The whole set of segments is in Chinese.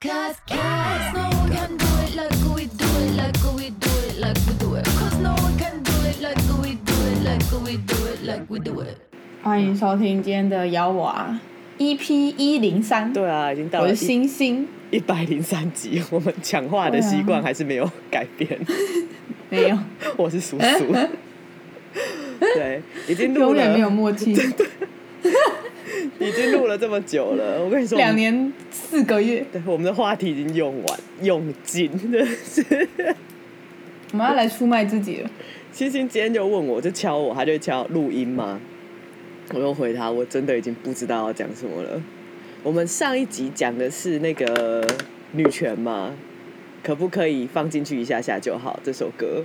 Cause, cause no one can do it like we do it, like we do it, like we do it. Cause no one can do it like we do it, like we do it, like we do it. 欢迎收听今天的摇娃 EP 一零三，对啊，已经到了我是星星，一百零三集，我们讲话的习惯还是没有改变。没有，我是叔叔，对，已经录了，永远没有默契，已经录了这么久了。我跟你说，两，年四个月，对，我们的话题已经用完，用尽，真是。我们要来出卖自己了。星星今天就问我，就敲我，他就敲录音吗？我又回他，我真的已经不知道要讲什么了。我们上一集讲的是那个女权嘛，可不可以放进去一下下就好？这首歌，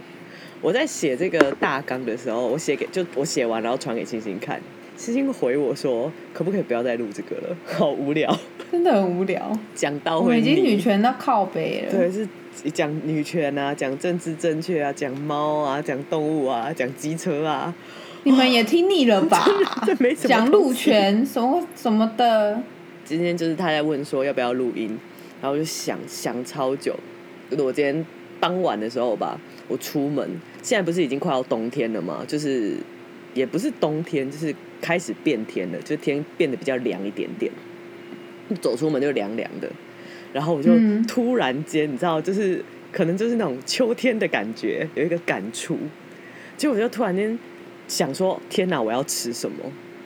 我在写这个大纲的时候，我写给就我写完，然后传给星星看，星星回我说，可不可以不要再录这个了？好无聊，真的很无聊，讲到会我们已经腻女权到靠北了。对，是讲女权啊，讲政治正确啊，讲猫啊，讲动物啊，讲机车啊，你们也听腻了吧？这没什么讲路东西权什么什么的，今天就是他在问说要不要录音，然后我就想想超久。我今天傍晚的时候吧，我出门，现在不是已经快要冬天了吗？就是也不是冬天，就是开始变天了，就天变得比较凉一点点，走出门就凉凉的。然后我就嗯突然间，你知道，就是可能就是那种秋天的感觉，有一个感触。结果我就突然间想说：天哪，我要吃什么？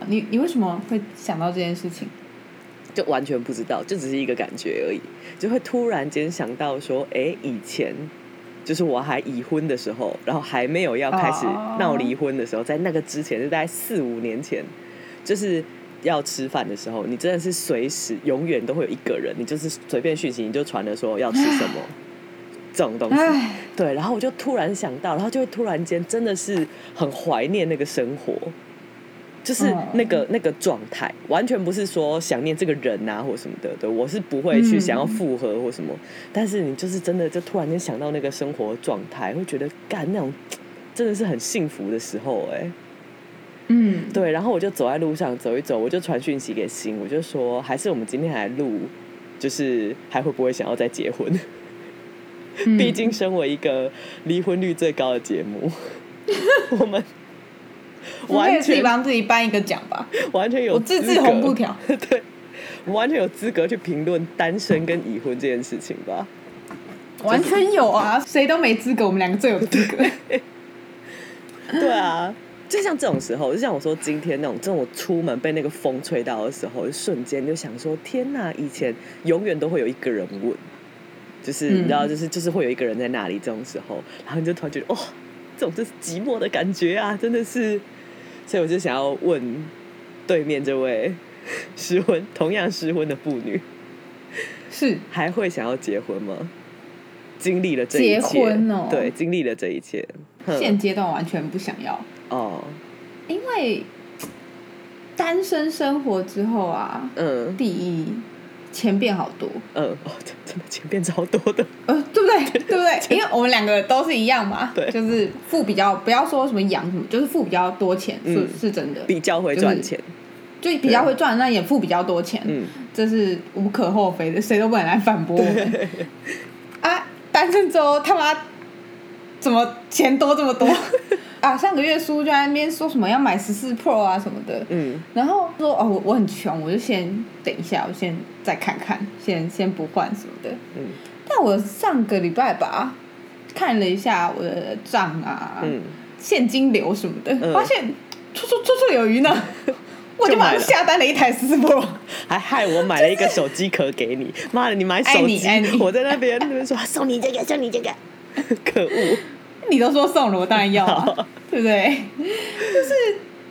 你你为什么会想到这件事情？就完全不知道，就只是一个感觉而已，就会突然间想到说，哎、以前就是我还已婚的时候，然后还没有要开始哦。闹离婚的时候，在那个之前，就大概四五年前，就是要吃饭的时候，你真的是随时永远都会有一个人，你就是随便讯息你就传了说要吃什么 这种东西，对，然后我就突然想到，然后就会突然间真的是很怀念那个生活，就是嗯。那个、那个状态，完全不是说想念这个人啊或什么的，对我是不会去嗯。想要复合或什么，但是你就是真的就突然间想到那个生活状态，会觉得干那种 真的是很幸福的时候、哎，嗯，对，然后我就走在路上走一走，我就传讯息给心，我就说还是我们今天来录，就是还会不会想要再结婚？嗯。毕竟身为一个离婚率最高的节目，我们完全帮自己颁一个奖吧。完全有我自制资格红布条，对，我完全有资格去评论单身跟已婚这件事情吧。完全有啊，谁都没资格，我们两个最有资格。对啊，就像这种时候，就像我说今天那种，这种我出门被那个风吹到的时候，就瞬间就想说：天哪！以前永远都会有一个人问，就是、嗯你知道，就是就是会有一个人在那里。这种时候，然后你就突然觉得，哦，这种就是寂寞的感觉啊，真的是。所以我就想要问对面这位 失婚同样失婚的妇女，是。还会想要结婚吗？经历了这一结切，婚哦。对，经历了这一切，现阶段完全不想要，哦，因为单身生活之后啊，嗯。第一钱变好多，嗯，哦，真真的钱变超多的，呃，对不对？对不对？因为我们两个都是一样嘛，对。就是付比较，不要说什么养什么，就是付比较多钱，是、嗯。是真的，比较会赚钱，就比较会赚，那也付比较多钱，嗯，这是无可厚非的，谁都不能来反驳我们。啊，单身之后他妈怎么钱多这么多 啊？上个月叔就在那边说什么要买十四 Pro 啊什么的，嗯然后说哦我我很穷，我就先等一下，我先再看看，先先不换什么的。嗯但我上个礼拜吧看了一下我的账啊，嗯，现金流什么的，嗯发现绰绰绰绰有余呢。我就马上下单了一台十四 Pro。还害我买了一个手机壳给你，妈的，你买手机我在那边那边说送你这个，送你这个，可恶，你都说送了，我当然要啊，对不对？就是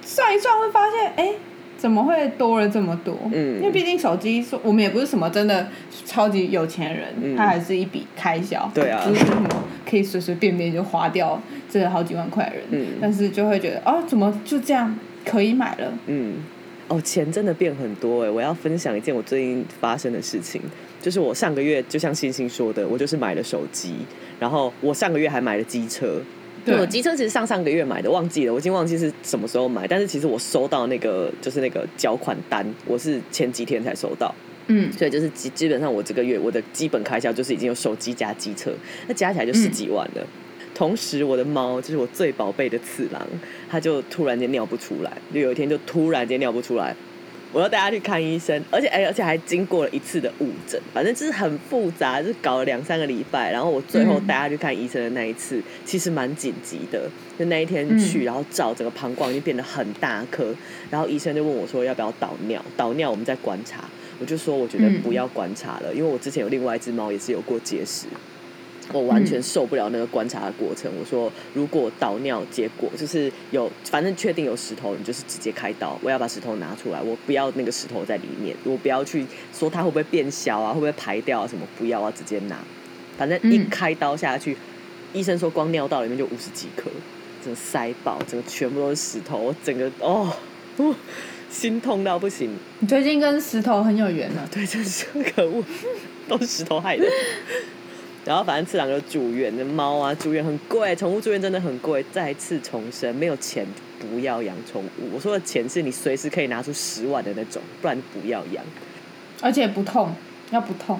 算一算会发现，哎、怎么会多了这么多？嗯因为毕竟手机说我们也不是什么真的超级有钱人，嗯它还是一笔开销。对啊不是什么可以随随便便就花掉这好几万块人。嗯但是就会觉得，哦，怎么就这样可以买了？嗯，哦，钱真的变很多哎！我要分享一件我最近发生的事情，就是我上个月就像星星说的，我就是买了手机，然后我上个月还买了机车。对我机车其实上上个月买的，忘记了，我已经忘记是什么时候买。但是其实我收到那个就是那个缴款单，我是前几天才收到。嗯所以就是基基本上我这个月我的基本开销就是已经有手机加机车，那加起来就十几万了。同时，我的猫就是我最宝贝的次郎，它就突然间尿不出来，就有一天就突然间尿不出来，我要带他去看医生，而且哎、而且还经过了一次的误诊，反正就是很复杂，就是搞了两三个礼拜，然后我最后嗯带他去看医生的那一次，其实蛮紧急的，就那一天去，嗯。然后照整个膀胱已经变得很大颗，然后医生就问我说要不要导尿，导尿我们再观察，我就说我觉得嗯。不要观察了，因为我之前有另外一只猫也是有过结石。我完全受不了那个观察的过程。我说，如果导尿结果就是有，反正确定有石头，你就是直接开刀。我要把石头拿出来，我不要那个石头在里面，我不要去说它会不会变小啊，会不会排掉啊什么，不要，啊直接拿。反正一嗯开刀下去，医生说光尿道里面就五十几颗，整个塞爆，整个全部都是石头，我整个哦，哦心痛到不行。你最近跟石头很有缘啊。对，真是可恶，都是石头害的。然后反正次郎就住院，那猫啊住院很贵，宠物住院真的很贵。再次重申，没有钱不要养宠物。我说的钱是你随时可以拿出十万的那种，不然不要养。而且不痛，要不痛，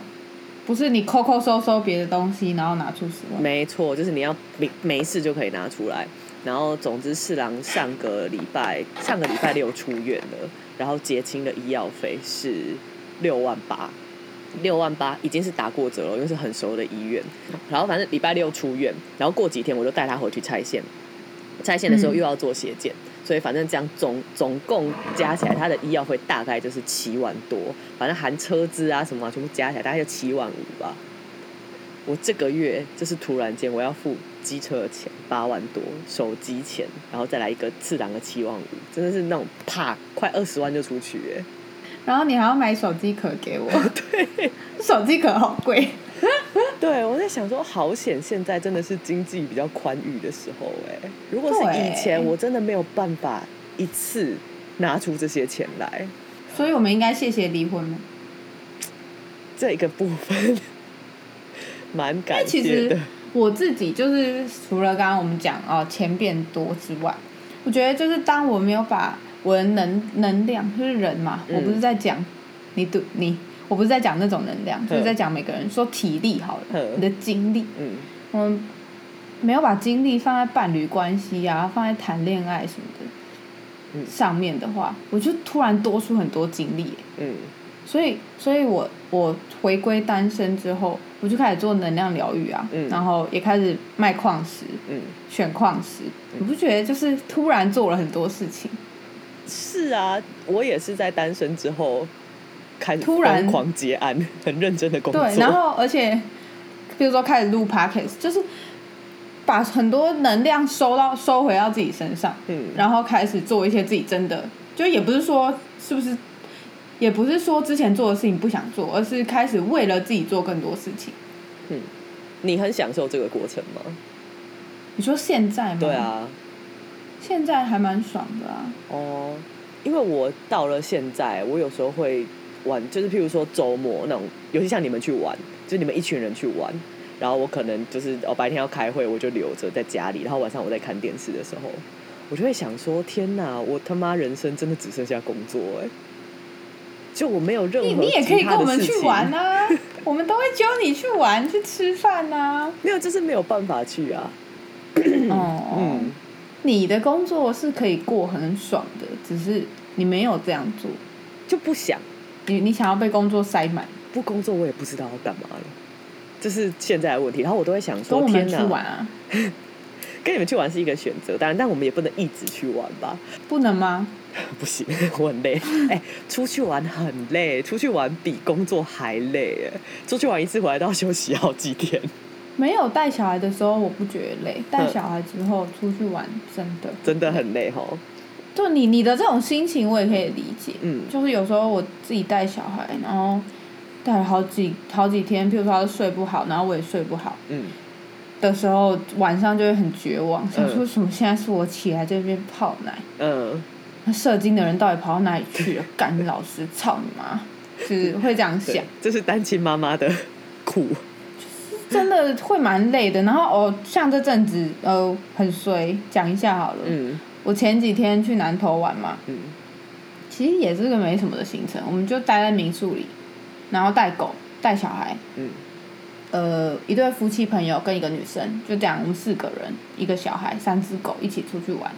不是你抠抠搜搜别的东西，然后拿出十万。没错，就是你要没没事就可以拿出来。然后总之，四郎上个礼拜上个礼拜六出院了，然后结清的医药费是六万八，六万八已经是打过折了，因为是很熟的医院。然后反正礼拜六出院，然后过几天我就带他回去拆线，拆线的时候嗯又要做血检，所以反正这样总总共加起来，他的医药费大概就是七万多，反正含车资啊什么、啊、全部加起来大概就七万五吧。我这个月就是突然间我要付机车的钱八万多，手机钱，然后再来一个次郎的七万五，真的是那种啪快二十万就出去哎。然后你还要买手机壳给我，对，手机壳好贵。对，我在想说，好险，现在真的是经济比较宽裕的时候哎。如果是以前，我真的没有办法一次拿出这些钱来，所以我们应该谢谢离婚吗？这个部分蛮感其实谢的。我自己就是除了刚刚我们讲哦钱变多之外，我觉得就是当我没有把我的能能量，就是人嘛，嗯。我不是在讲你读你，我不是在讲那种能量，就是在讲每个人说体力好了，嗯。你的精力，嗯。我们没有把精力放在伴侣关系啊，放在谈恋爱什么的。嗯。上面的话，我就突然多出很多精力耶，嗯。所以，所以我我回归单身之后，我就开始做能量疗愈啊，嗯。然后也开始卖矿石，嗯，选矿石。你不觉得就是突然做了很多事情？是啊，我也是在单身之后开始突然狂结案，很认真的工作。对，然后而且比如说开始录 podcast，就是把很多能量收到收回到自己身上，嗯然后开始做一些自己真的，就也不是说是不是，也不是说之前做的事情不想做，而是开始为了自己做更多事情。嗯你很享受这个过程吗？你说现在吗？对，啊，现在还蛮爽的啊。哦，因为我到了现在，我有时候会玩，就是譬如说周末那种，尤其像你们去玩，就你们一群人去玩，然后我可能就是哦白天要开会，我就留着在家里，然后晚上我在看电视的时候，我就会想说，天哪，我他妈人生真的只剩下工作哎、就我没有任何你你也可以跟我们去玩啊，我们都会揪你去玩去吃饭啊。没有，就是没有办法去啊。哦，嗯，你的工作是可以过很爽的，只是你没有这样做，就不想你你想要被工作塞满，不工作，我也不知道要干嘛了。这是现在的问题，然后我都会想跟说，我们天哪，去玩啊，跟你们去玩是一个选择，当然，但我们也不能一直去玩吧？不能吗？不行，我很累。哎、出去玩很累，出去玩比工作还累。哎，出去玩一次回来都要休息好几天。没有带小孩的时候我不觉得累，带小孩之后出去玩真的，真的很累吼。就你你的这种心情我也可以理解，嗯。就是有时候我自己带小孩，然后带了好几好几天，譬如说他睡不好，然后我也睡不好嗯，的时候，晚上就会很绝望，想说嗯什么现在是我起来这边泡奶，嗯，那射精的人到底跑到哪里去了？干老师，操你妈！就是会这样想。对，，这是单亲妈妈的苦。真的会蛮累的。然后哦，像这阵子呃很衰，讲一下好了。嗯我前几天去南投玩嘛，嗯其实也是个没什么的行程，我们就待在民宿里，然后带狗带小孩，嗯呃，一对夫妻朋友跟一个女生，就这样，我们四个人，一个小孩，三只狗一起出去玩。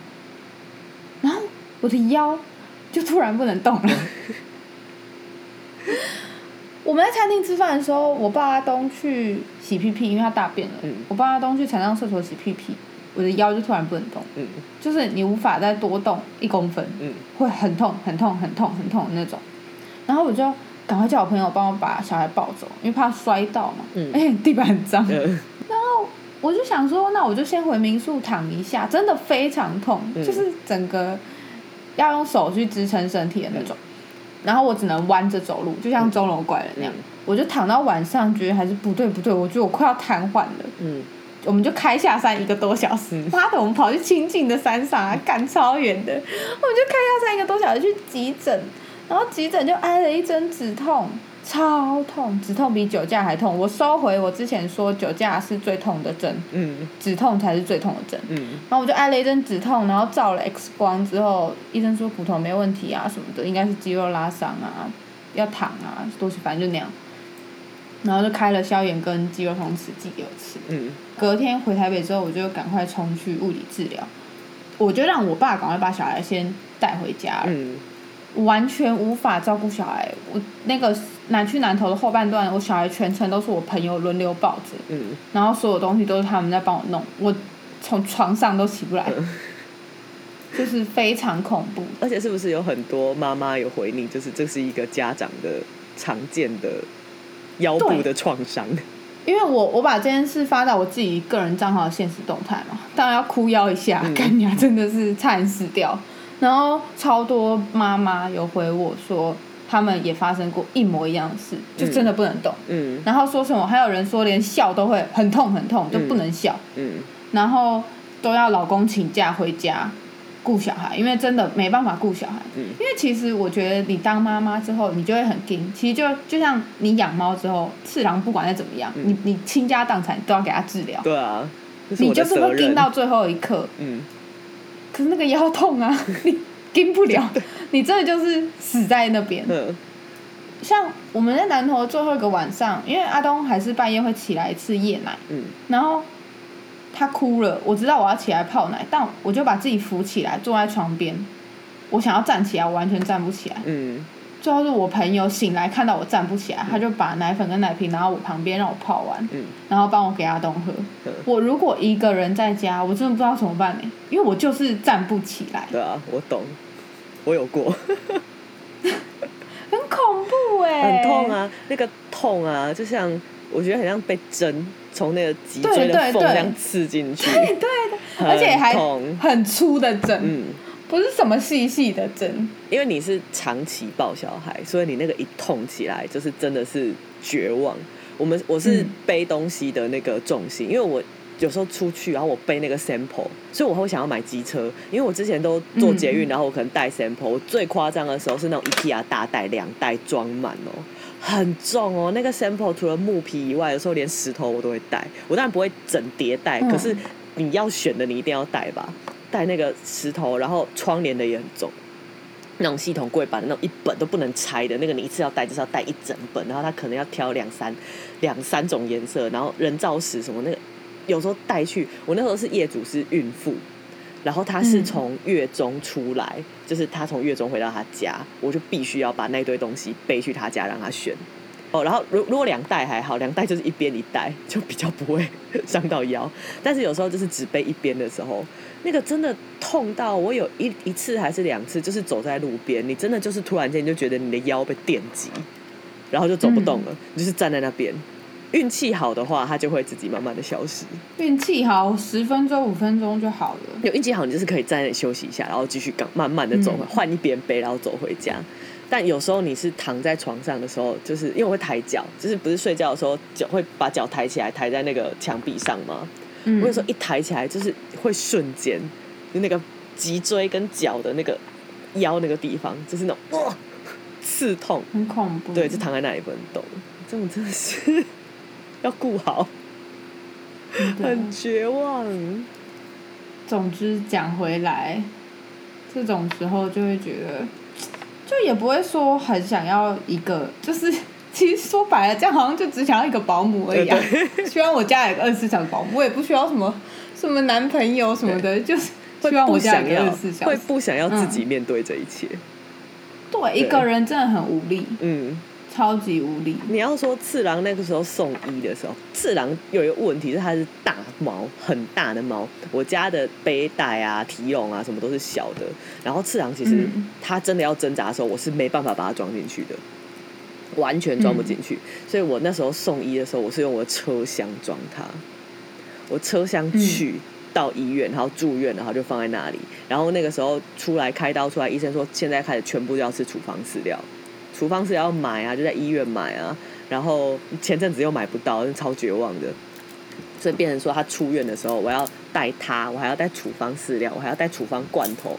然后我的腰就突然不能动了。我们在餐厅吃饭的时候，我爸阿东去洗屁屁，因为他大便了。嗯我爸阿东去残障厕所洗屁屁，我的腰就突然不能动，嗯就是你无法再多动一公分。嗯会很痛、很痛、很痛、很痛的那种。然后我就赶快叫我朋友帮我把小孩抱走，因为怕摔到嘛。嗯而且地板很脏。然后我就想说，那我就先回民宿躺一下，真的非常痛，嗯就是整个要用手去支撑身体的那种。然后我只能弯着走路，就像钟楼怪人那样。嗯。我就躺到晚上，觉得还是不对不对，我觉得我快要瘫痪了。嗯。我们就开下山一个多小时，妈的，我们跑去清静的山上啊，赶超远的，我们就开下山一个多小时去急诊，然后急诊就挨了一针止痛，超痛，止痛比酒驾还痛。我收回我之前说酒驾是最痛的针，嗯止痛才是最痛的针。嗯然后我就挨了一针止痛，然后照了 X 光之后，医生说骨头没问题啊什么的，应该是肌肉拉伤啊，要躺啊，都是反正就那样。然后就开了消炎跟肌肉松弛剂给我吃。嗯隔天回台北之后，我就赶快冲去物理治疗，我就让我爸赶快把小孩先带回家了，嗯完全无法照顾小孩。我那个南去南投的后半段，我小孩全程都是我朋友轮流抱着，嗯然后所有东西都是他们在帮我弄，我从床上都起不来，就是非常恐怖。而且是不是有很多妈妈有回你，就是这是一个家长的常见的腰部的创伤？因为我我把这件事发到我自己个人账号的现实动态嘛，当然要哭腰一下，嗯干娘真的是差点死掉。然后超多妈妈有回我说，他们也发生过一模一样的事，就真的不能动。嗯然后说什么，还有人说连笑都会很痛很痛，就不能笑，嗯然后都要老公请假回家顾小孩，因为真的没办法顾小孩。嗯因为其实我觉得你当妈妈之后，你就会很硬。其实就就像你养猫之后，次郎不管再怎么样，嗯你你倾家荡产都要给他治疗，对啊，你就是会盯。到最后一刻。嗯可是那个腰痛啊，你盯不了，你真的就是死在那边。嗯像我们在南投最后一个晚上，因为阿东还是半夜会起来一次夜奶，嗯然后他哭了，我知道我要起来泡奶，但我就把自己扶起来，坐在床边。我想要站起来，我完全站不起来。嗯最后是我朋友醒来看到我站不起来，他就把奶粉跟奶瓶拿到我旁边让我泡完，嗯。然后帮我给阿东喝。嗯，我如果一个人在家，我真的不知道怎么办呢，因为我就是站不起来，对啊，我懂，我有过，很恐怖哎，很痛！啊，那个痛啊，就像我觉得很像被针从那个脊椎的缝这样刺进去，对对對而且还。很粗的针，嗯，不是什么细细的针。因为你是长期抱小孩，所以你那个一痛起来，就是真的是绝望。我们我是嗯背东西的那个重心，因为我有时候出去，然后我背那个 sample，所以我会想要买机车，因为我之前都做捷运，嗯然后我可能带 sample。我最夸张的时候是那种 IKEA 大袋，两袋装满哦。很重哦，那个 sample 除了木皮以外，有时候连石头我都会带。我当然不会整叠带，嗯可是你要选的你一定要带吧，带那个石头，然后窗帘的也很重。那种系统柜板的那种一本都不能拆的那个，你一次要带就是要带一整本，然后他可能要挑两三两三种颜色，然后人造石什么那个，有时候带去，我那时候是业主是孕妇，然后她是从月中出来，就是她从月中回到她家，我就必须要把那堆东西背去她家让她选。哦，然后如如果两袋还好，两袋就是一边一袋，就比较不会 伤到腰。但是有时候就是只背一边的时候，那个真的痛到我有一一次还是两次，就是走在路边，你真的就是突然间就觉得你的腰被电击，然后就走不动了，你就是站在那边。运气好的话，它就会自己慢慢的消失。运气好，十分钟五分钟就好了。有运气好，你就是可以在那里休息一下，然后继续刚慢慢的走回，嗯换、一边背，然后走回家。但有时候你是躺在床上的时候，就是因为我会抬脚，就是不是睡觉的时候脚会把脚抬起来，抬在那个墙壁上吗？嗯我有时候一抬起来，就是会瞬间，就那个脊椎跟脚的那个腰那个地方，就是那种哇刺痛，很恐怖。对，就躺在那里不能动，这种真的是 要顾好，很绝望。总之讲回来，这种时候就会觉得，就也不会说很想要一个，就是 其实说白了，这样好像就只想要一个保姆而已啊。希望我家有个二十四小时保姆，我也不需要什么什么男朋友什么的，就是希望我家有个二十四小时。会不想要自己面对这一切。对，一个人真的很无力，嗯，超级无力。你要说次郎那个时候送医的时候，次郎有一个问题是它是大猫，很大的猫。我家的背带啊、提笼啊什么都是小的，然后次郎其实嗯它真的要挣扎的时候，我是没办法把它装进去的，完全装不进去。所以我那时候送医的时候，我是用我的车厢装它，我车厢去。到医院，然后住院，然后就放在那里。然后那个时候出来开刀出来，医生说现在开始全部都要吃处方饲料，处方饲料要买啊，就在医院买啊。然后前阵子又买不到，超绝望的。所以变成说他出院的时候，我要带他，我还要带处方饲料，我还要带处方罐头。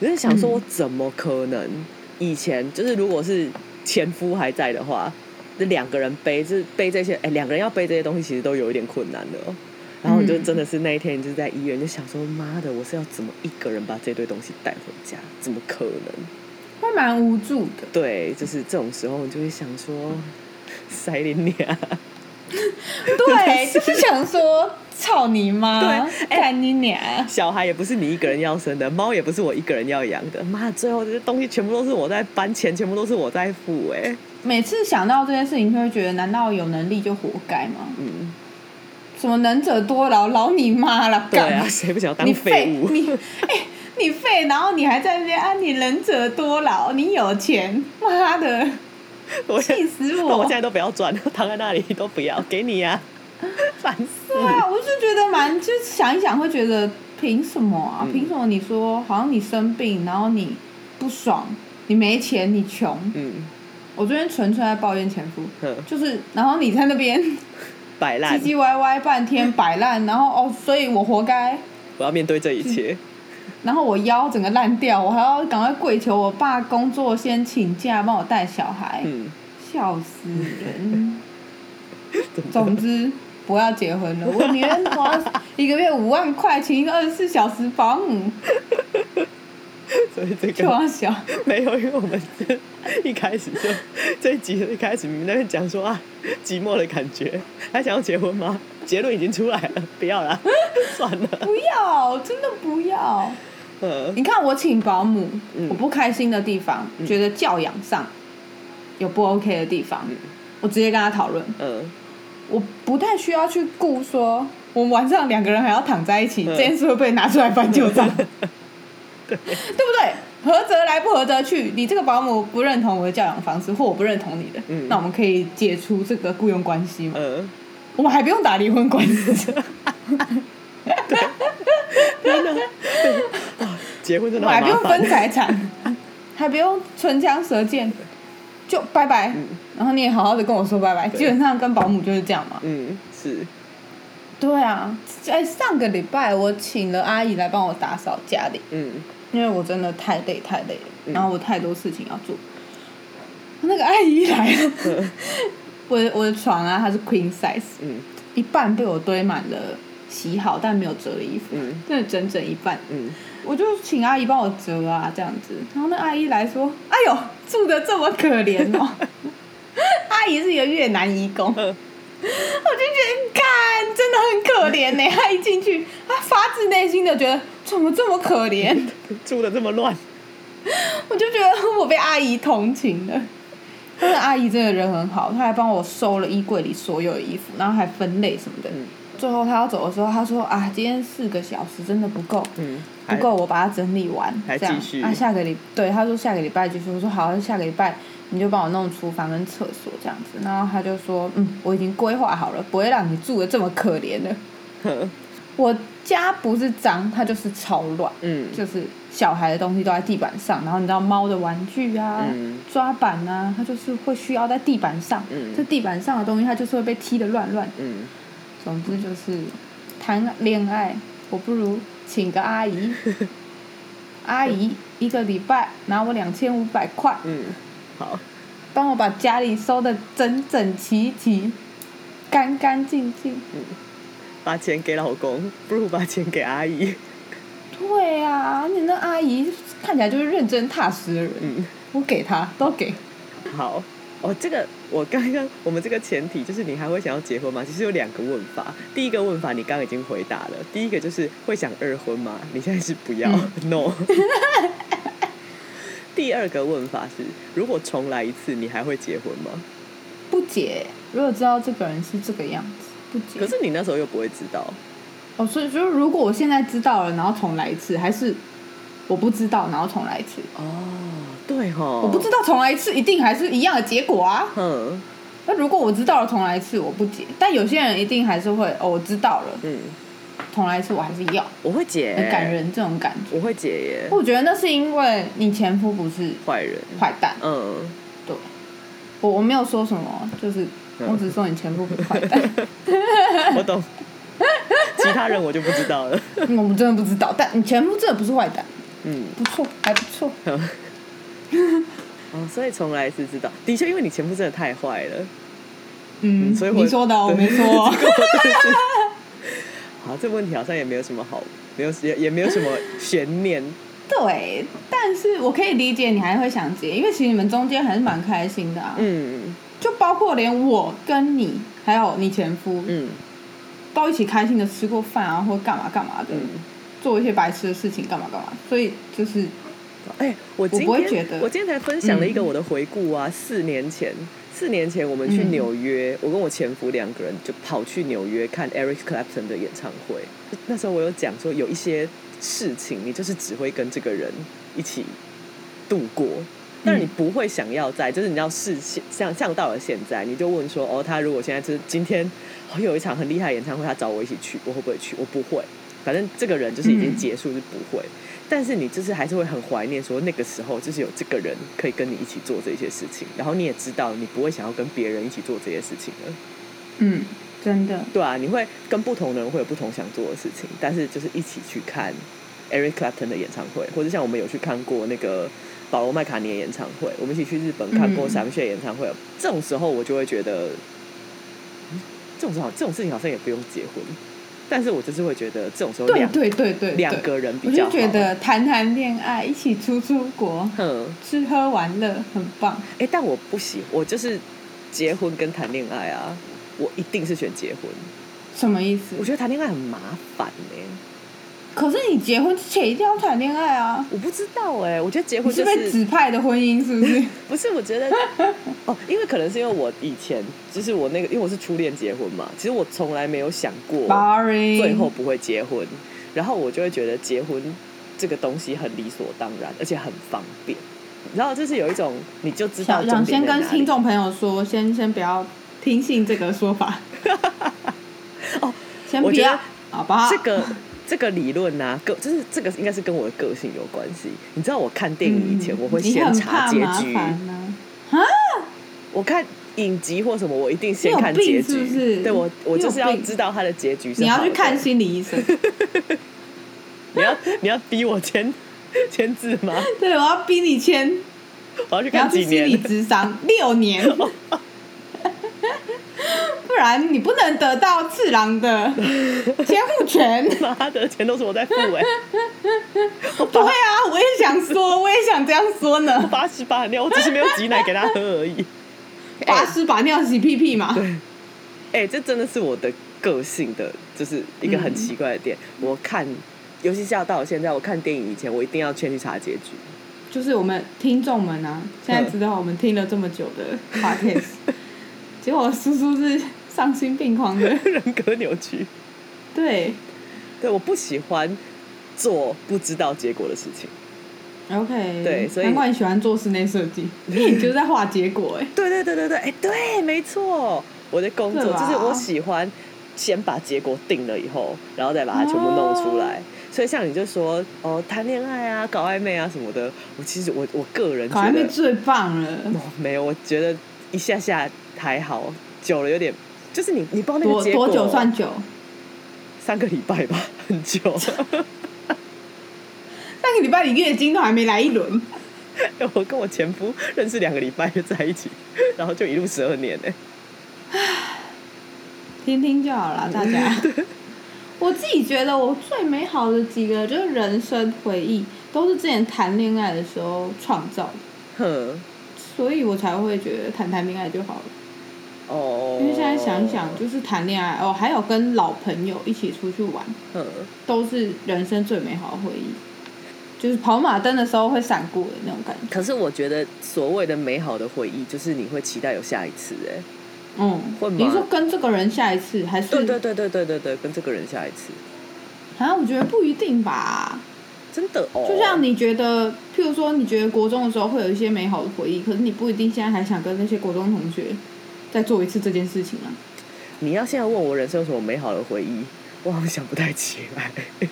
我在想说，我怎么可能？以前就是如果是前夫还在的话，这两个人背，这背这些，哎，两个人要背这些东西，其实都有一点困难的、然后就真的是那一天就是在医院，就想说，妈的，我是要怎么一个人把这堆东西带回家？怎么可能？会蛮无助的。对，就是这种时候，你就会想说，塞林你啊！对，就是想说，操你妈，对哎干你娘！小孩也不是你一个人要生的，猫也不是我一个人要养的。妈，最后这些东西全部都是我在搬，钱全部都是我在付、哎，每次想到这件事情，就会觉得，难道有能力就活该吗？嗯，什么能者多劳，劳你妈了，对干啊，谁不想要当废物？你哎、你废，然后你还在那边啊，你能者多劳，你有钱，妈的，我气死那我！我现在都不要赚，躺在那里都不要，给你呀、烦死！对啊，我是觉得蛮，就是想一想会觉得，凭什么啊？嗯凭、什么你说好像你生病，然后你不爽，你没钱，你穷？嗯，我昨天纯粹在抱怨前夫，就是然后你在那边摆烂唧，唧歪歪半天摆烂，然后哦，所以我活该。我要面对这一切。然后我腰整个烂掉，我还要赶快跪求我爸工作先请假帮我带小孩，嗯，笑死人。总之不要结婚了，我宁愿花一个月五万块请一个二十四小时保姆，所以这就个要小。没有，因为我们是一开始就这一集一开始，你们那边讲说啊，寂寞的感觉，还想要结婚吗？结论已经出来了，不要啦，算了。不要，真的不要。嗯你看我请保姆，嗯我不开心的地方，觉得教养上有不 OK 的地方，嗯我直接跟他讨论。嗯，我不太需要去顾说，我们晚上两个人还要躺在一起，嗯这件事会不会拿出来翻旧账？对不对？合则来，不合则去。你这个保姆不认同我的教养方式，或我不认同你的，嗯那我们可以解除这个雇佣关系嘛？嗯，我们还不用打离婚官司，结婚真的我还不用分。财产，还不用唇枪舌剑，就拜拜。然后你也好好的跟我说拜拜。基本上跟保姆就是这样嘛。嗯，是，对啊，在上个礼拜我请了阿姨来帮我打扫家里，嗯因为我真的太累太累了，嗯然后我太多事情要做。那个阿姨一来了，我的我的床啊，它是 queen size，嗯一半被我堆满了洗好但没有折的衣服，嗯真的整整一半。嗯，我就请阿姨帮我折啊，这样子。然后那阿姨来说：“哎呦，住的这么可怜哦。”阿姨是一个越南义工，我就觉得，看真的很可怜呢。她一进去，她发自内心的觉得怎么这么可怜，住的这么乱，我就觉得我被阿姨同情了。但是阿姨真的人很好，她还帮我收了衣柜里所有的衣服，然后还分类什么的。嗯最后他要走的时候，他说：“啊，今天四个小时真的不够。”嗯，不够，我把它整理完，还这样继续啊。下个礼对他说下个礼拜继续，我说好，那下个礼拜你就帮我弄厨房跟厕所这样子。然后他就说，嗯，我已经规划好了，不会让你住的这么可怜的。哼 我家不是脏，它就是超乱，嗯就是小孩的东西都在地板上，然后你知道猫的玩具啊、嗯抓板啊，它就是会需要在地板上。嗯这地板上的东西，它就是会被踢得乱乱。嗯，总之就是谈恋爱，我不如请个阿姨，阿姨一个礼拜拿我两千五百块，嗯，好，帮我把家里收的整整齐齐、干干净净。嗯把钱给老公，不如把钱给阿姨。对啊，你那阿姨看起来就是认真踏实的人，嗯，我给她都给。好哦，这个我刚刚我们这个前提就是你还会想要结婚吗？其实有两个问法，第一个问法你刚刚已经回答了，第一个就是会想二婚吗？你现在是不要、no。第二个问法是，如果重来一次，你还会结婚吗？不结，如果知道这个人是这个样子，不结。可是你那时候又不会知道，哦，所以就是如果我现在知道了，然后重来一次，还是我不知道，然后重来一次？哦，对哈，我不知道重来一次一定还是一样的结果啊。嗯那如果我知道了重来一次，我不解。但有些人一定还是会哦，我知道了，嗯，重来一次我还是要，我会解，很感，人这种感觉。我会解耶，我觉得那是因为你前夫不是坏人，坏蛋，嗯，对，我我没有说什么，就是嗯。我只说你前夫不是坏蛋，我懂，其他人我就不知道了，嗯 我们真的不知道，但你前夫真的不是坏蛋，嗯。不错，还不错。哦，所以重来是知道，的确，因为你前夫真的太坏了，嗯，所以我你说的哦，我对没说哦。好，这个问题好像也没有什么好，没有也也没有什么悬念，对，但是我可以理解你还会想结，因为其实你们中间还是蛮开心的啊。嗯就包括连我跟你还有你前夫，嗯都一起开心的吃过饭啊，或干嘛干嘛的，嗯。做一些白痴的事情，干嘛干嘛。所以就是哎、我今天我今天才分享了一个嗯我的回顾啊，四年前，四年前我们去嗯纽约，我跟我前夫两个人就跑去纽约看 Eric Clapton 的演唱会。那时候我有讲说，有一些事情你就是只会跟这个人一起度过。但是你不会想要在，就是你要事现像像到了现在，你就问说，哦，他如果现在就是今天哦有一场很厉害的演唱会，他找我一起去，我会不会去？我不会，反正这个人就是已经嗯。结束，是不会。但是你就是还是会很怀念，说那个时候就是有这个人可以跟你一起做这些事情，然后你也知道你不会想要跟别人一起做这些事情了，嗯，真的，对啊，你会跟不同的人会有不同想做的事情，但是就是一起去看 Eric Clapton 的演唱会，或者像我们有去看过那个保罗麦卡尼的演唱会，我们一起去日本看过嗯。闪血演唱会，这种时候我就会觉得，嗯这种时候这种事情好像也不用结婚，但是我就是会觉得这种时候对两对对对，两个人比较好，我就觉得谈谈恋爱，一起出出国，嗯。吃喝玩乐很棒。哎、但我不喜，我就是结婚跟谈恋爱啊，我一定是选结婚。什么意思我？觉得谈恋爱很麻烦呢、可是你结婚之前一定要谈恋爱啊！我不知道哎、我觉得结婚就是被指派的婚姻是不是？不是？我觉得 哦，因为可能是因为我以前就是我那个，因为我是初恋结婚嘛，其实我从来没有想过。最后不会结婚，然后我就会觉得结婚这个东西很理所当然，而且很方便。然后就是有一种你就知道想先跟听众朋友说，先先不要听信这个说法。哦，先不要好不好？这个这个理论呢、个就是这个应该是跟我的个性有关系。你知道我看电影以前，嗯我会先查结局。啊我看影集或什么，我一定先看结局。是不是对我，我就是要知道它的结局是你要去看心理医生。你要你要逼我签 签字吗？对，我要逼你签，我要去看几年心理智？商六年，不 然你不能得到次郎的 监护权。妈的，钱都是我在付哎、不会啊，我也想说，我也想这样说呢。八十八尿，我只是没有挤奶给他喝而已。把屎把尿洗屁屁嘛。对哎、这真的是我的个性的，就是一个很奇怪的点。我看，尤其是要到现在，我看电影以前，我一定要先去查结局。就是我们听众们啊，现在知道我们听了这么久的 podcast，结果叔叔是丧心病狂的。人格扭曲。对对，我不喜欢做不知道结果的事情。，OK，对所以难怪你喜欢做室内设计，因 为你就是在画结果哎。对对对对对，哎、对，没错，我的工作就是我喜欢先把结果定了以后，然后再把它全部弄出来。所以像你就说哦，谈恋爱啊，搞暧昧啊什么的，我其实我我个人搞觉得暧昧最棒了，哦没有，我觉得一下下还好，久了有点，就是你你不知道那多个结果多久算久？三个礼拜吧，很久。上个礼拜你月经都还没来一轮，我跟我前夫认识两个礼拜就在一起，然后就一路十二年呢。听听就好了，大家。我自己觉得我最美好的几个就是人生回忆，都是之前谈恋爱的时候创造的。哼，所以我才会觉得谈谈恋爱就好了。哦，因为现在想想，就是谈恋爱哦，还有跟老朋友一起出去玩，嗯，都是人生最美好的回忆。就是跑马灯的时候会闪过的那种感觉。可是我觉得所谓的美好的回忆，就是你会期待有下一次、哎，嗯，会吗你说跟这个人下一次，还是对对对对对对对，跟这个人下一次，啊？我觉得不一定吧。真的哦，就像你觉得，譬如说，你觉得国中的时候会有一些美好的回忆，可是你不一定现在还想跟那些国中同学再做一次这件事情啊。你要现在问我人生有什么美好的回忆，我好像想不太起来。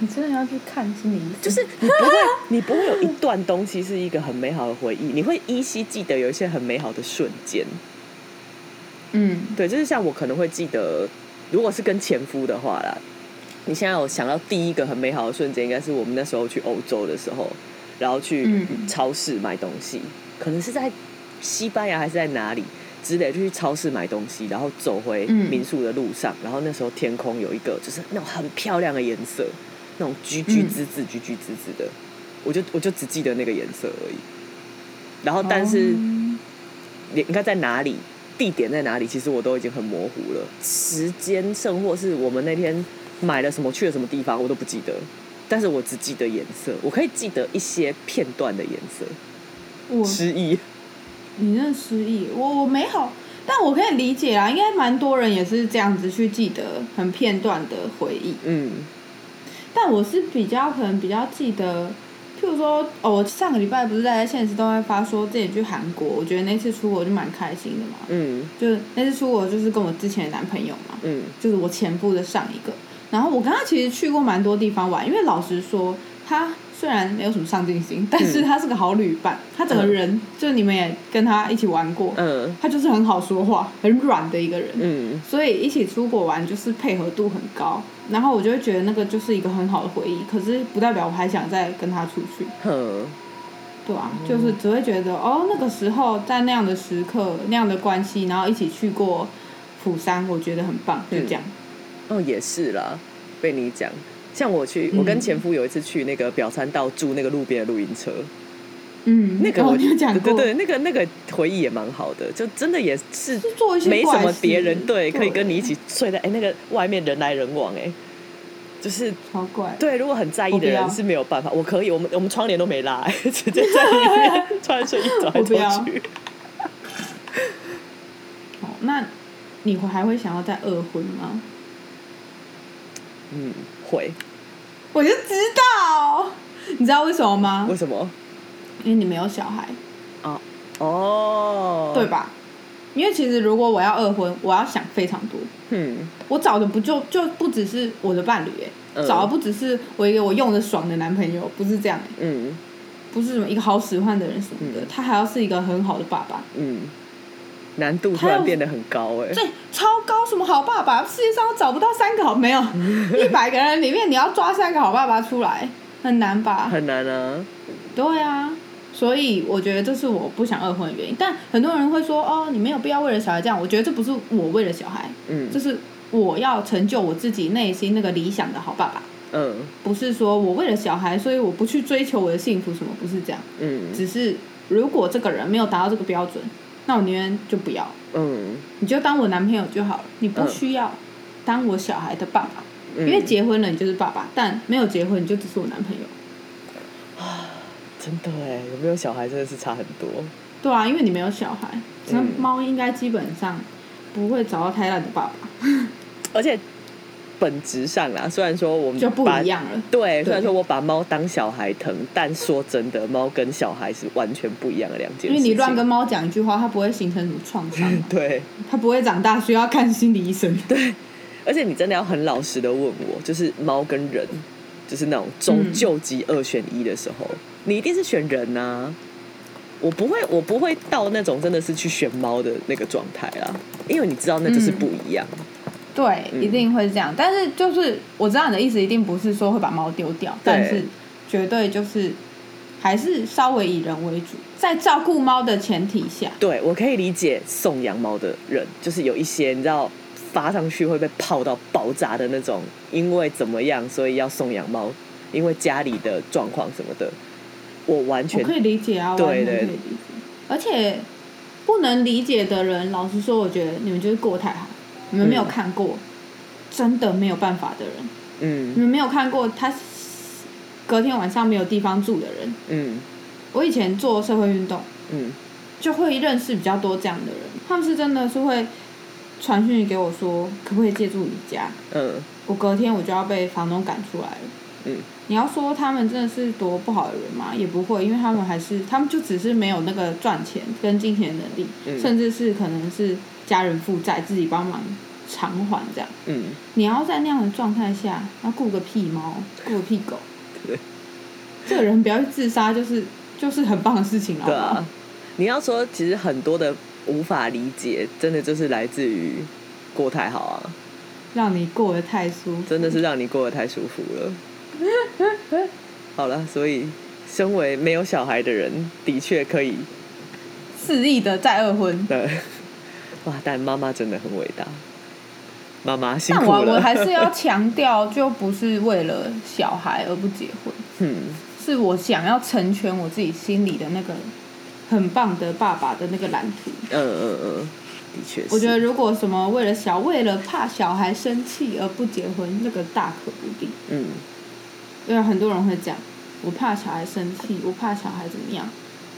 你真的要去看心理医生？就是 你不会，你不会有一段东西是一个很美好的回忆，你会依稀记得有一些很美好的瞬间。嗯对，就是像我可能会记得，如果是跟前夫的话啦，你现在有想到第一个很美好的瞬间，应该是我们那时候去欧洲的时候，然后去嗯超市买东西，可能是在西班牙还是在哪里之类，就去超市买东西，然后走回嗯民宿的路上，然后那时候天空有一个就是那种很漂亮的颜色，那种橘橘嗯紫紫、橘橘紫紫的，我就我就只记得那个颜色而已。然后，但是哦你应该在哪里，地点在哪里，其实我都已经很模糊了。时间，甚或是我们那天买了什么，去了什么地方，我都不记得。但是我只记得颜色，我可以记得一些片段的颜色。我失忆，你那失忆，我我没好，但我可以理解啊，应该蛮多人也是这样子去记得很片段的回忆。嗯但我是比较可能比较记得，譬如说，哦，我上个礼拜不是在现实动态发说自己去韩国，我觉得那次出国就蛮开心的嘛。嗯就是那次出国就是跟我之前的男朋友嘛，嗯就是我前夫的上一个。然后我跟他其实去过蛮多地方玩，因为老实说，他虽然没有什么上进心，但是他是个好旅伴，他整个人、就你们也跟他一起玩过，嗯他就是很好说话、很软的一个人。嗯所以一起出国玩就是配合度很高，然后我就会觉得那个就是一个很好的回忆，可是不代表我还想再跟他出去，哼，对啊，就是只会觉得哦，那个时候在那样的时刻、那样的关系，然后一起去过釜山，我觉得很棒，就这样。哦，也是啦，被你讲。像我去，我跟前夫有一次去那个表参道住那个路边的露营车，嗯，那个我哦你有讲过，对对，那个那个回忆也蛮好的，就真的也是就做一些没什么别人对可以跟你一起睡在哎那个外面人来人往哎，就是超怪。对，如果很在意的人是没有办法，我可以，我们我们窗帘都没拉、哎 直接在里面穿睡衣走来走去。哦，那你会还会想要再二婚吗？嗯，会我就知道，你知道为什么吗为？什么？因为你没有小孩。哦哦，对？吧？因为其实如果我要二婚，我要想非常多。嗯我找的不就就不只是我的伴侣、欸，嗯找的不只是我一个我用的爽的男朋友，不是这样、欸，嗯不是什么一个好使唤的人什么的，嗯他还要是一个很好的爸爸，嗯，难度突然变得很高哎、对超高什么好爸爸？世界上找不到三个好，没有 一百个人里面你要抓三个好爸爸出来，很难吧？很难啊。对啊，所以我觉得这是我不想二婚的原因。但很多人会说，哦，你没有必要为了小孩这样。我觉得这不是我为了小孩，嗯这是我要成就我自己内心那个理想的好爸爸，嗯不是说我为了小孩，所以我不去追求我的幸福什么，不是这样。嗯只是如果这个人没有达到这个标准，那我宁愿就不要，嗯。你就当我男朋友就好了，你不嗯。需要当我小孩的爸爸，嗯，因为结婚了你就是爸爸，但没有结婚你就只是我男朋友。啊真的哎，有没有小孩真的是差很多。对啊，因为你没有小孩，那嗯。猫应该基本上不会找到太烂的爸爸，而且本质上啦，虽然说我们就不一样了。对，虽然说我把猫当小孩疼，但说真的，猫跟小孩是完全不一样的两件事情。因为你乱跟猫讲一句话，它不会形成什么创伤，对，它不会长大需要看心理医生。对，而且你真的要很老实的问我，就是猫跟人，就是那种中嗯救急二选一的时候，你一定是选人呐、我不会，我不会到那种真的是去选猫的那个状态啦，因为你知道那就是不一样。对，嗯一定会这样。但是就是我知道你的意思，一定不是说会把猫丢掉，但是绝对就是还是稍微以人为主，在照顾猫的前提下。对我可以理解送养猫的人，就是有一些你知道发上去会被泡到爆炸的那种，因为怎么样，所以要送养猫，因为家里的状况什么的。我完全我可以理解啊，对完全可以对。而且不能理解的人，老实说，我觉得你们就是过太好，你们没有嗯看过，真的没有办法的人，你嗯们没有看过他隔天晚上没有地方住的人。嗯。我以前做社会运动，嗯。就会认识比较多这样的人，他们是真的是会传讯息给我说，可不可以借住你家？嗯。我隔天我就要被房东赶出来了。嗯你要说他们真的是多不好的人吗？也不会，因为他们还是他们就只是没有那个赚钱跟金钱能力，嗯甚至是可能是家人负债，自己帮忙偿还这样。嗯，你要在那样的状态下，要雇个屁猫，雇个屁狗，对，这个人不要去自杀，就是就是很棒的事情了。对啊你要说其实很多的无法理解，真的就是来自于过太好啊，让你过得太舒服，真的是让你过得太舒服了。好了，所以身为没有小孩的人，的确可以肆意的再二婚。对，哇！但妈妈真的很伟大，妈妈辛但苦了。我我还是要强调，就不是为了小孩而不结婚，嗯是我想要成全我自己心里的那个很棒的爸爸的那个蓝图。嗯嗯嗯，的确是。我觉得如果什么为了小为了怕小孩生气而不结婚，那个大可不必。嗯因为很多人会讲，我怕小孩生气，我怕小孩怎么样。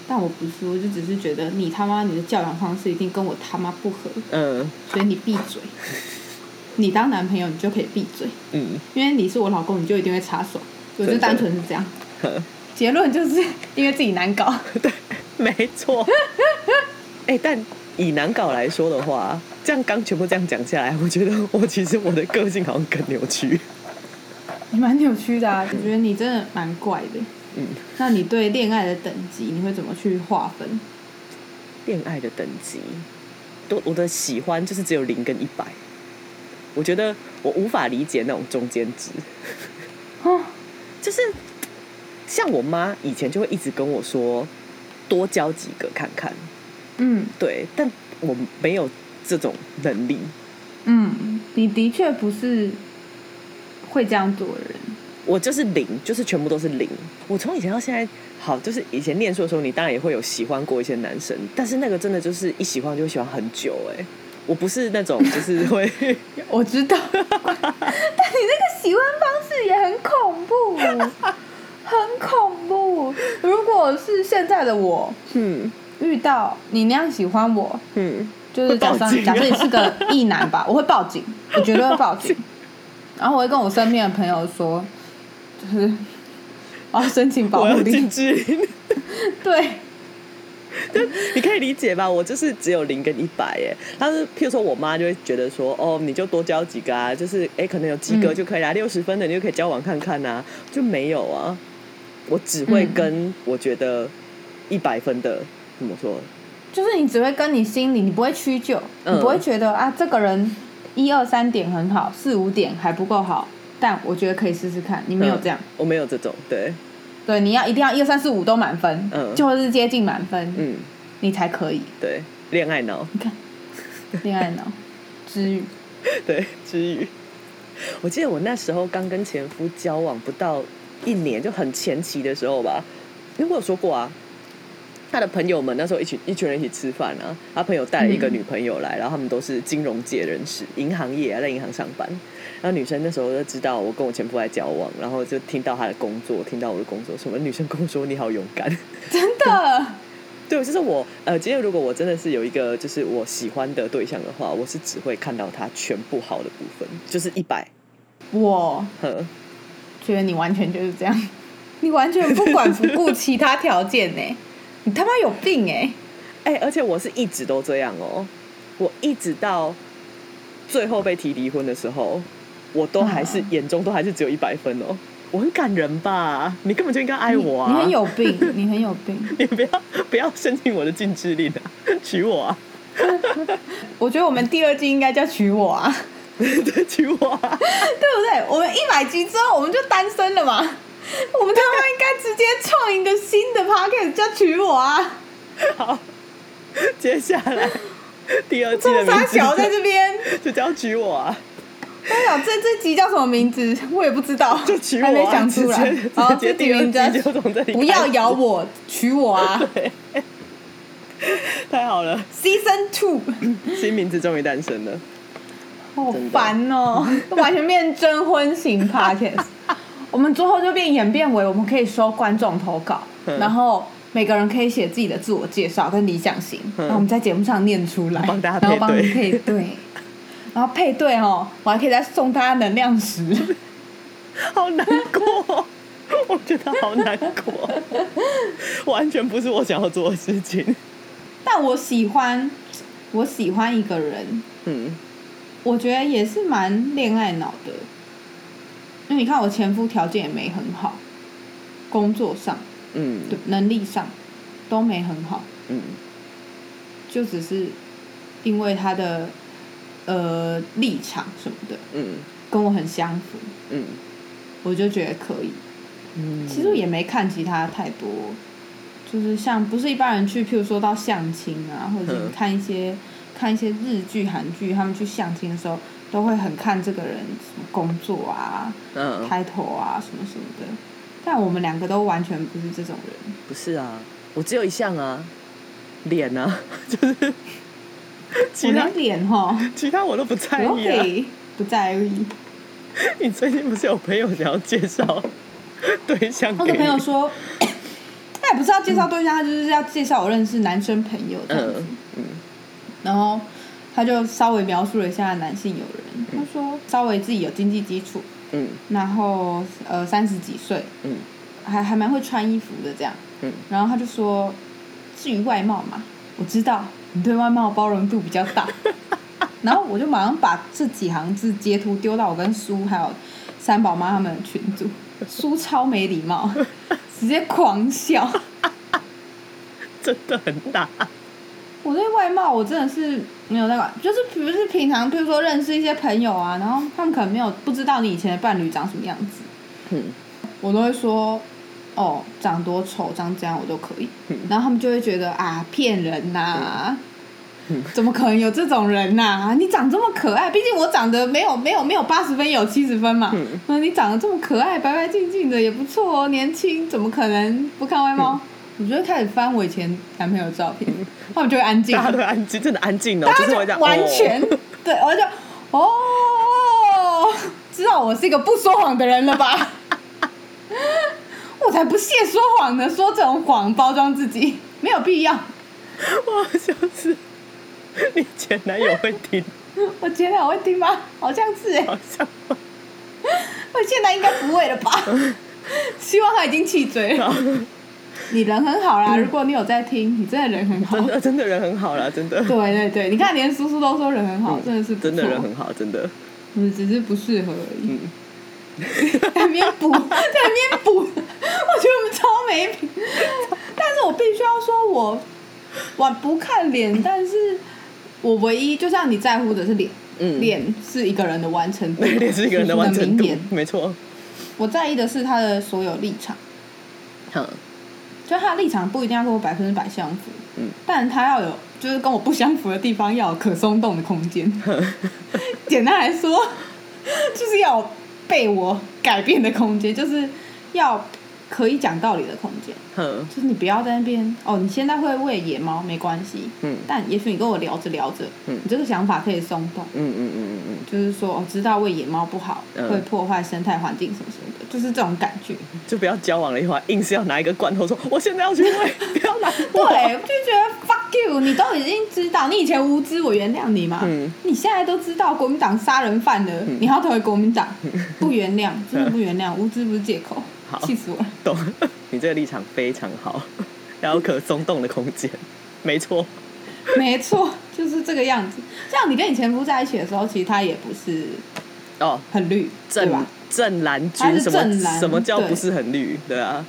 但我不是，我就只是觉得你他妈你的教养方式一定跟我他妈不合，嗯所以你闭嘴。你当男朋友你就可以闭嘴，嗯，因为你是我老公，你就一定会插手。我就单纯是这样。结论就是 因为自己难搞。对，没错。哎、但以难搞来说的话，这样刚全部这样讲下来，我觉得我其实我的个性好像更扭曲。你蛮扭曲的啊，我 觉得你真的蛮怪的。嗯，那你对恋爱的等级，你会怎么去划分？恋爱的等级，都我的喜欢就是只有零跟一百。我觉得我无法理解那种中间值，哦，就是像我妈以前就会一直跟我说，多交几个看看。嗯对，但我没有这种能力。嗯，你的确不是会这样做的人。我就是零，就是全部都是零。我从以前到现在，好，就是以前念书的时候，你当然也会有喜欢过一些男生，但是那个真的就是一喜欢就会喜欢很久、哎，我不是那种就是会 我知道，但你那个喜欢方式也很恐怖，很恐怖。如果是现在的我嗯遇到你那样喜欢我，嗯，就是假设会报警啊假设你是个异男吧，我会报警，我绝对会报警。然后我会跟我身边的朋友说，就是 我要申请保护令我要禁。止令。对，你可以理解吧？我就是只有零跟一百耶。但是，譬如说我妈就会觉得说，哦，你就多交几个啊，就是哎，可能有及格嗯就可以啦，六十、分的你就可以交往看看呐、就没有啊。我只会嗯跟我觉得一百分的怎么说？就是你只会跟你心里，你不会屈就，嗯你不会觉得啊，这个人一二三点很好，四五点还不够好，但我觉得可以试试看。你没有这样，我没有这种，对，对，你要一定要一二三四五都满分，嗯。就是接近满分，嗯，你才可以。对，恋爱脑，你看，恋爱脑，治愈，对，之余，我记得我那时候刚跟前夫交往不到一年，就很前期的时候吧，因为我有说过啊，他的朋友们那时候一群一群人一起吃饭啊，他朋友带了一个嗯女朋友来，然后他们都是金融界人士，银行业啊，在银行上班。然后女生那时候就知道我跟我前夫在交往，然后就听到他的工作，听到我的工作，什么女生跟我说你好勇敢。真的，对，就是我呃，今天如果我真的是有一个就是我喜欢的对象的话，我是只会看到他全部好的部分，就是一百。我呵，觉得你完全就是这样，你完全不管不顾其他条件呢，你他妈有病哎！哎、而且我是一直都这样哦，我一直到最后被提离婚的时候，我都还是、嗯眼中都还是只有一百分哦。我很感人吧？你根本就应该爱我啊！你很有病，你很有病。你不要不要申请我的禁制令啊，娶我啊！我觉得我们第二季应该叫娶我啊，对，娶我啊！对不对？我们一百集之后我们就单身了嘛，我们他妈应该直接创一个新的 podcast 叫娶我啊！好，接下来 第二季这名字小在这边，就叫娶我啊！我想这这集叫什么名字，我也不知道，就娶我、啊，还没想出来。好，这集名第二字集就从这里不要咬我，娶我啊太好了，！Season Two，新名字终于诞生了。好烦哦，完全变征婚型 podcast。我们最后就变演变为我们可以收观众投稿，嗯然后每个人可以写自己的自我介绍跟理想型，嗯然后我们在节目上念出来，帮大家然后帮你配对，然后配对哦，我还可以再送大家能量石。好难过，我觉得好难过，完全不是我想要做的事情。但我喜欢，我喜欢一个人，嗯我觉得也是蛮恋爱脑的。因为你看我前夫条件也没很好，工作上、嗯。对能力上都没很好，嗯。就只是因为他的呃立场什么的嗯跟我很相符，嗯我就觉得可以。嗯，其实也没看其他太多，就是像不是一般人去，譬如说到相亲啊，或者看一些看一些日剧、韩剧，他们去相亲的时候，都会很看这个人什么工作啊、嗯，开头啊什么什么的。但我们两个都完全不是这种人，不是啊，我只有一项啊，脸啊，就是其他脸哈，其他我都不在我意啊。可以不在意。你最近不是有朋友想要介绍 对象？我的朋友说，他 也不是要介绍对象，他就是要介绍我认识男生朋友这样子。嗯嗯然后他就稍微描述了一下男性友人，他说稍微自己有经济基础，嗯然后呃三十几岁，嗯还还蛮会穿衣服的这样。嗯然后他就说，至于外貌嘛，我知道你对外貌包容度比较大。然后我就马上把这几行字截图丢到我跟苏还有三宝妈他们的群组，苏超没礼貌，直接狂笑。真的很大。我对外貌我真的是没有那个，就是比如是平常，比如说认识一些朋友啊，然后他们可能没有不知道你以前的伴侣长什么样子，嗯。我都会说，哦，长多丑，长这样我都可以。嗯。然后他们就会觉得啊，骗人呐、嗯。怎么可能有这种人呐、你长这么可爱，毕竟我长得没有没有没有八十分，有七十分嘛。嗯。那你长得这么可爱，白白净净的也不错哦，年轻，怎么可能不看外貌？嗯我就会开始翻我以前男朋友的照片，他们就会安静，大家都安静，真的安静哦，大就是完全、哦对，我就哦，知道我是一个不说谎的人了吧？我才不屑说谎呢，说这种谎包装自己没有必要。我好像是你前男友会听，我前男友会听吗？好像是哎、好像我现在应该不会了吧？希望他已经气嘴了。你人很好啦，如果你有在听，你真的人很好。真 的真的人很好啦，真的对对对，你看连叔叔都说人很好，真的是真的人很好，真的。嗯，只是不适合而已。嗯，在那边补，在那边补，我觉得我们超没品。但是我必须要说我，我不看脸，但是我唯一就像你在乎的是脸，嗯脸是一个人的完成度，脸是一个人的完成度没错。我在意的是他的所有立场，哼，就他的立场不一定要跟我百分之百相符，嗯，但他要有就是跟我不相符的地方要有可松动的空间。简单来说，就是要有被我改变的空间，就是要可以讲道理的空间。哼，就是你不要在那边哦，你现在会喂野猫没关系，嗯。但也许你跟我聊着聊着，嗯。你这个想法可以松动，嗯嗯嗯嗯嗯。就是说哦，知道喂野猫不好，嗯。会破坏生态环境什么什么的，就是这种感觉。嗯，就不要交往了以后，硬是要拿一个罐头说我现在要去喂，不要拿对，我就觉得 fuck you，你都已经知道，你以前无知，我原谅你嘛。嗯。你现在都知道国民党杀人犯了，你还要投给国民党，不原谅，真的不原谅，无知不是借口好，气死我了。懂，你这个立场非常好，要有可松动的空间，没错。没错，就是这个样子。像你跟你前夫在一起的时候，其实他也不是哦，很绿，对正吧？正蓝军什么什么叫不是很绿？对啊，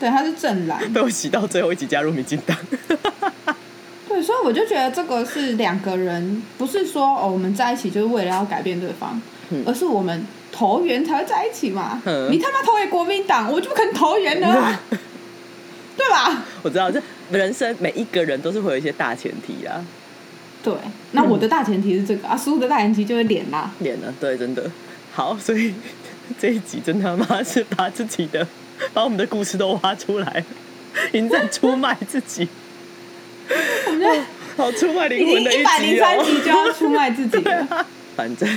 对，他是正蓝。被我洗到最后一起加入民进党。对，所以我就觉得这个是两个人，不是说哦我们在一起就是为了要改变对方，嗯而是我们投缘才会在一起嘛。嗯你他妈投给国民党，我就不肯投缘了、啊，对吧？我知道，这人生每一个人都是会有一些大前提啊。对，那我的大前提是这个啊，输的大前提就是脸啦。脸了，对，真的好，所以 这一集真他妈是把自己的，把我们的故事都挖出来，已经在出卖自己，我们好出卖灵魂的一百零。三集就要出卖自己了。反正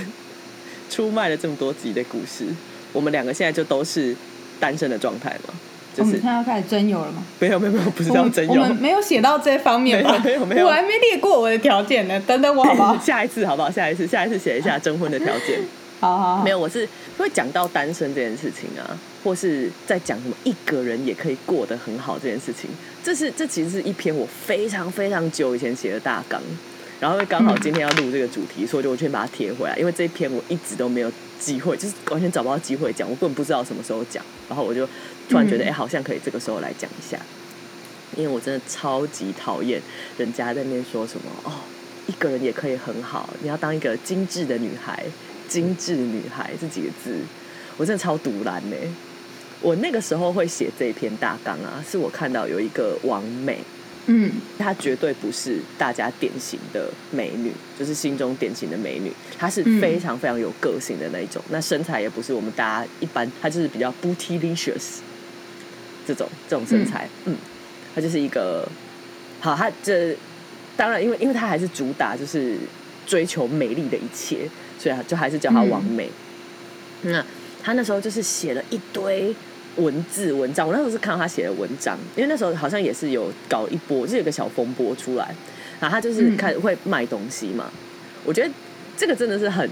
出卖了这么多集的故事，我们两个现在就都是单身的状态嘛，就是我们现在要开始真有了吗？没有没有没有，不是我们要真有我们。没有写到这方面吧？没有没有没有我还没列过我的条件呢。等等我好不好？下一次好不好？下一次，下一次写一下征婚的条件。好好好，没有，我是会讲到单身这件事情啊，或是在讲什么一个人也可以过得很好这件事情。这是这其实是一篇我非常非常久以前写的大纲，然后刚好今天要录这个主题，所以我就先把它贴回来。因为这一篇我一直都没有机会，就是完全找不到机会讲，我根本不知道什么时候讲。然后我就突然觉得，哎、嗯好像可以这个时候来讲一下。因为我真的超级讨厌人家在那边说什么哦，一个人也可以很好，你要当一个精致的女孩，精致女孩这几个字，我真的超毒男呢。我那个时候会写这篇大纲啊，是我看到有一个王美，嗯。她绝对不是大家典型的美女，就是心中典型的美女，她是嗯。非常非常有个性的那一种。那身材也不是我们大家一般，她就是比较 bootylicious 这种这种身材，嗯，她就是一个好，她这当然因为因为她还是主打就是追求美丽的一切，所以就还是叫她王美。那她那时候就是写了一堆文字文章，我那时候是看到他写的文章，因为那时候好像也是有搞一波，就是有个小风波出来，然后他就是嗯开始会卖东西嘛。我觉得这个真的是很，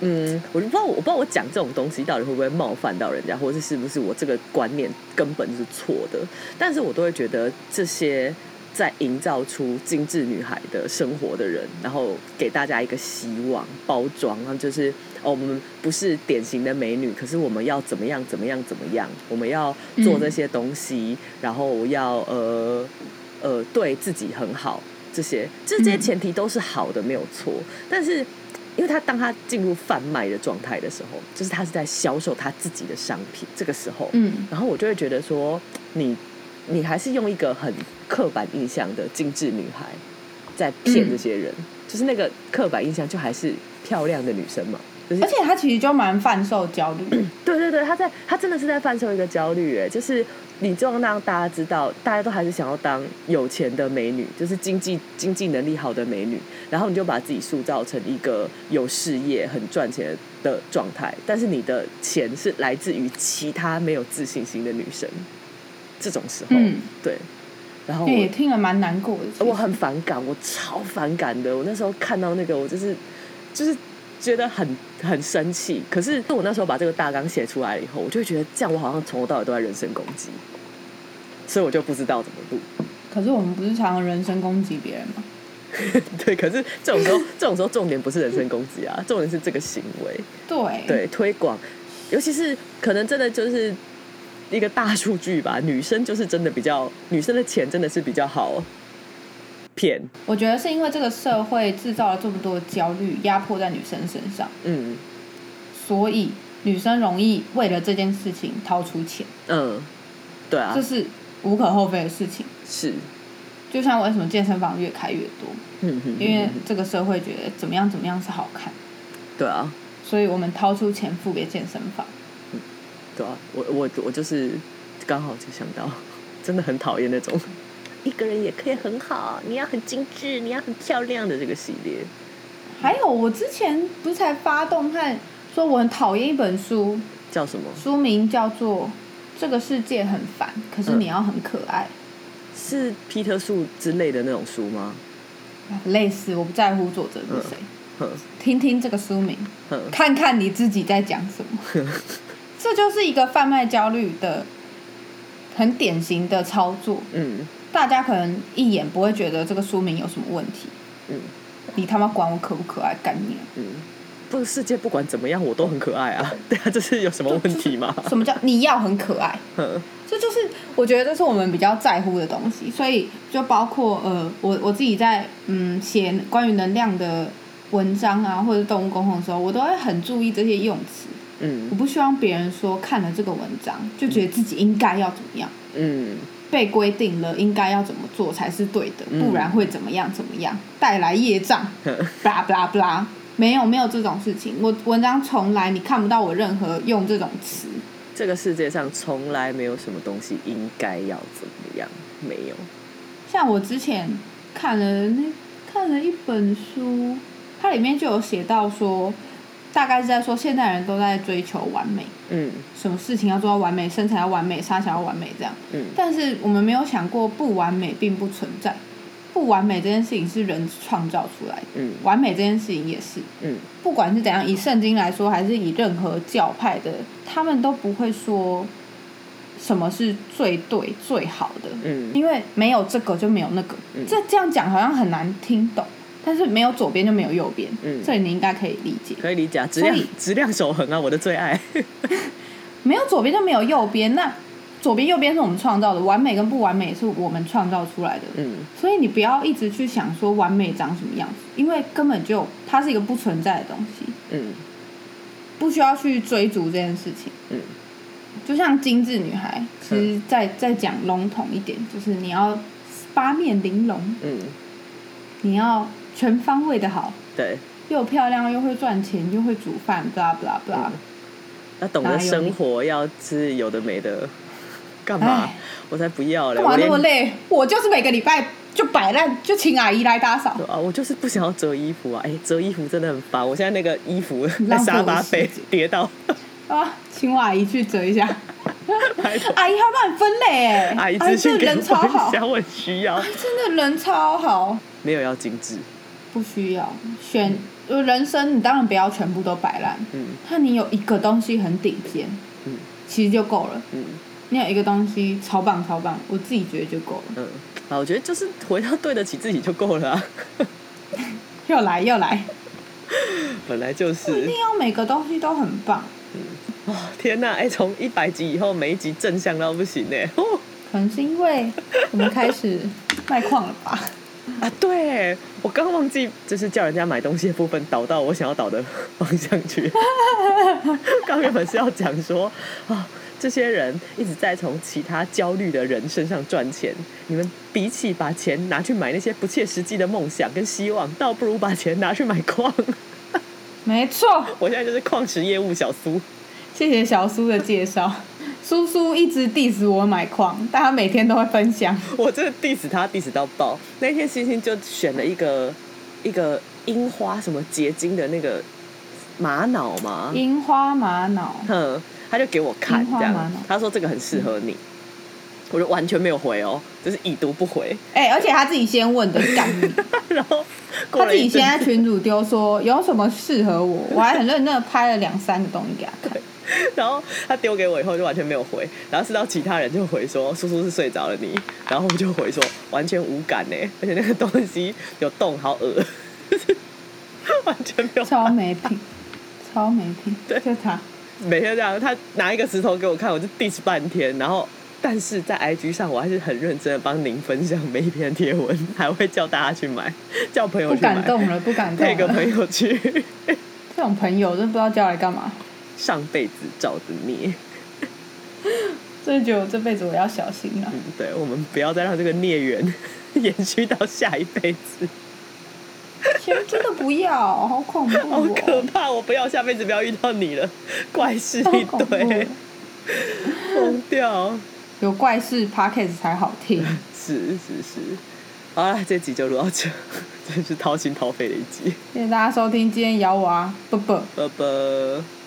嗯，我就不知道我不知道我讲这种东西到底会不会冒犯到人家，或者是是不是我这个观念根本是错的，但是我都会觉得这些。在营造出精致女孩的生活的人，然后给大家一个希望包装，然后就是哦，我们不是典型的美女，可是我们要怎么样怎么样怎么样，我们要做这些东西，然后要呃呃对自己很好，这些这这些嗯。前提都是好的，没有错。但是，因为他当他进入贩卖的状态的时候，就是他是在销售他自己的商品，这个时候，嗯然后我就会觉得说，你你还是用一个很刻板印象的精致女孩在骗这些人，就是那个刻板印象就还是漂亮的女生嘛，就是而且他其实就蛮贩售焦虑，对对对，他在他真的是在贩售一个焦虑，哎，就是你就要让大家知道，大家都还是想要当有钱的美女，就是经济经济能力好的美女，然后你就把自己塑造成一个有事业、很赚钱的状态，但是你的钱是来自于其他没有自信心的女生，这种时候，嗯。对，然后我听了蛮难过的。我很反感，我超反感的。我那时候看到那个，我就是就是觉得很很生气。可是我那时候把这个大纲写出来以后，我就会觉得这样，我好像从头到尾都在人身攻击，所以我就不知道怎么录。可是我们不是常常人身攻击别人吗？对，可是这种时候，这种时候重点不是人身攻击啊，重点是这个行为，对，对推广，尤其是可能真的就是一个大数据吧，女生就是真的比较，女生的钱真的是比较好骗，我觉得是因为这个社会制造了这么多焦虑，压迫在女生身上，嗯。所以女生容易为了这件事情掏出钱，嗯，对啊。这，是无可厚非的事情。是，就像为什么健身房越开越多，嗯哼，因为这个社会觉得怎么样怎么样是好看，对啊，所以我们掏出钱付给健身房。嗯对啊，我我我就是刚好就想到，真的很讨厌那种一个人也可以很好，你要很精致，你要很漂亮的这个系列。还有，我之前不是才发动态说我很讨厌一本书，叫什么？书名叫做《这个世界很烦，可是你要很可爱》是皮特树之类的那种书吗？类似，我不在乎作者是谁，哼听听这个书名，看看你自己在讲什么。这就是一个贩卖焦虑的很典型的操作。嗯大家可能一眼不会觉得这个书名有什么问题，嗯你他妈管我可不可爱，干你啊！嗯，不，世界不管怎么样，我都很可爱啊。对啊，这是有什么问题吗？什么叫你要很可爱？嗯这就是我觉得这是我们比较在乎的东西，所以就包括呃，我我自己在嗯写关于能量的文章啊，或者动物沟通的时候，我都会很注意这些用词。嗯我嗯不希望别人说看了这个文章就觉得自己应该要怎么样，嗯被规定了应该要怎么做才是对的，嗯不然会怎么样怎么样，带来业障。blah blah blah，没有没有这种事情，我文章从来你看不到我任何用这种词。这个世界上从来没有什么东西应该要怎么样，没有。像我之前看了那看了一本书，它里面就有写到说，大概是在说现代人都在追求完美，嗯。什么事情要做到完美，身材要完美，沙小要完美这样。嗯。但是我们没有想过，不完美并不存在，不完美这件事情是人创造出来的，嗯。完美这件事情也是。嗯。不管是怎样，以圣经来说，还是以任何教派的，他们都不会说什么是最对、最好的，嗯。因为没有这个就没有那个。嗯。这这样讲好像很难听懂，但是没有左边就没有右边，嗯这里你应该可以理解。可以理解啊，质量质量守恒啊，我的最爱。没有左边就没有右边，那左边右边是我们创造的，完美跟不完美是我们创造出来的。嗯所以你不要一直去想说完美长什么样子，因为根本就它是一个不存在的东西，嗯不需要去追逐这件事情。嗯就像精致女孩，其实再再讲笼统一点，就是你要八面玲珑，嗯，你要全方位的好，对。又漂亮又会赚钱又会煮饭，blah blah blah。要懂得生活，要吃有的没的，干嘛？我才不要嘞！干嘛那么累？我就是每个礼拜就摆烂，就请阿姨来打扫。啊，我就是不想要折衣服啊！哎、折衣服真的很烦。我现在那个衣服在沙发被跌到，啊，请我阿姨去折一下。阿姨还帮你分类哎，阿姨真的人超好一，下，我很需要。真的人超好。没有要精致，不需要选，呃人生你当然不要全部都摆烂，嗯但你有一个东西很顶尖，嗯其实就够了。嗯你有一个东西超棒超棒，我自己觉得就够了。嗯。啊，我觉得就是回到对得起自己就够了、啊，又来又来，本来就不一。定要每个东西都很棒，哦，天哪！哎、从一百集以后，每一集正向到不行呢。哦可能是因为我们开始卖矿了吧？啊，对，我刚忘记就是叫人家买东西的部分导到我想要导的方向去。刚原本是要讲说啊、这些人一直在从其他焦虑的人身上赚钱，你们比起把钱拿去买那些不切实际的梦想跟希望，倒不如把钱拿去买矿。没错，我现在就是矿石业务小苏。谢谢小苏的介绍。苏苏一直 diss 我买矿，但他每天都会分享。我真的 diss 他 diss 到爆。那天星星就选了一个一个樱花什么结晶的那个玛瑙嘛，樱花玛瑙，哼，他就给我看这样他说这个很适合你，我就完全没有回哦，就是已读不回。哎、而且他自己先问的，干。然后他自己先在群主丢说有什么适合我，我还很认真的拍了两三个东西给他看。然后他丢给我以后就完全没有回，然后是到其他人就回说叔叔是睡着了你，然后我就回说完全无感呢，而且那个东西有洞，好恶，完全没有超没品，超没品，对。就他。每天这样，他拿一个石头给我看，我就 diss 半天，然后但是在 IG 上我还是很认真的帮您分享每一篇贴文，还会叫大家去买，叫朋友不去买，感动了，不感动了。配个。朋友去，这种朋友真不知道叫来干嘛，上辈子造的孽。所以觉得我这辈子我要小心了。嗯，对，我们不要再让这个孽缘 延续到下一辈子，天真的不要，好恐怖、好哦，可怕！我不要下辈子不要遇到你了，怪事一堆，疯掉。有怪事 p o d c a s t 才好听。是是是，好了，这集就录到这，真是掏心掏肺的一集，谢谢大家收听今天咬我啊，啵啵。拜拜。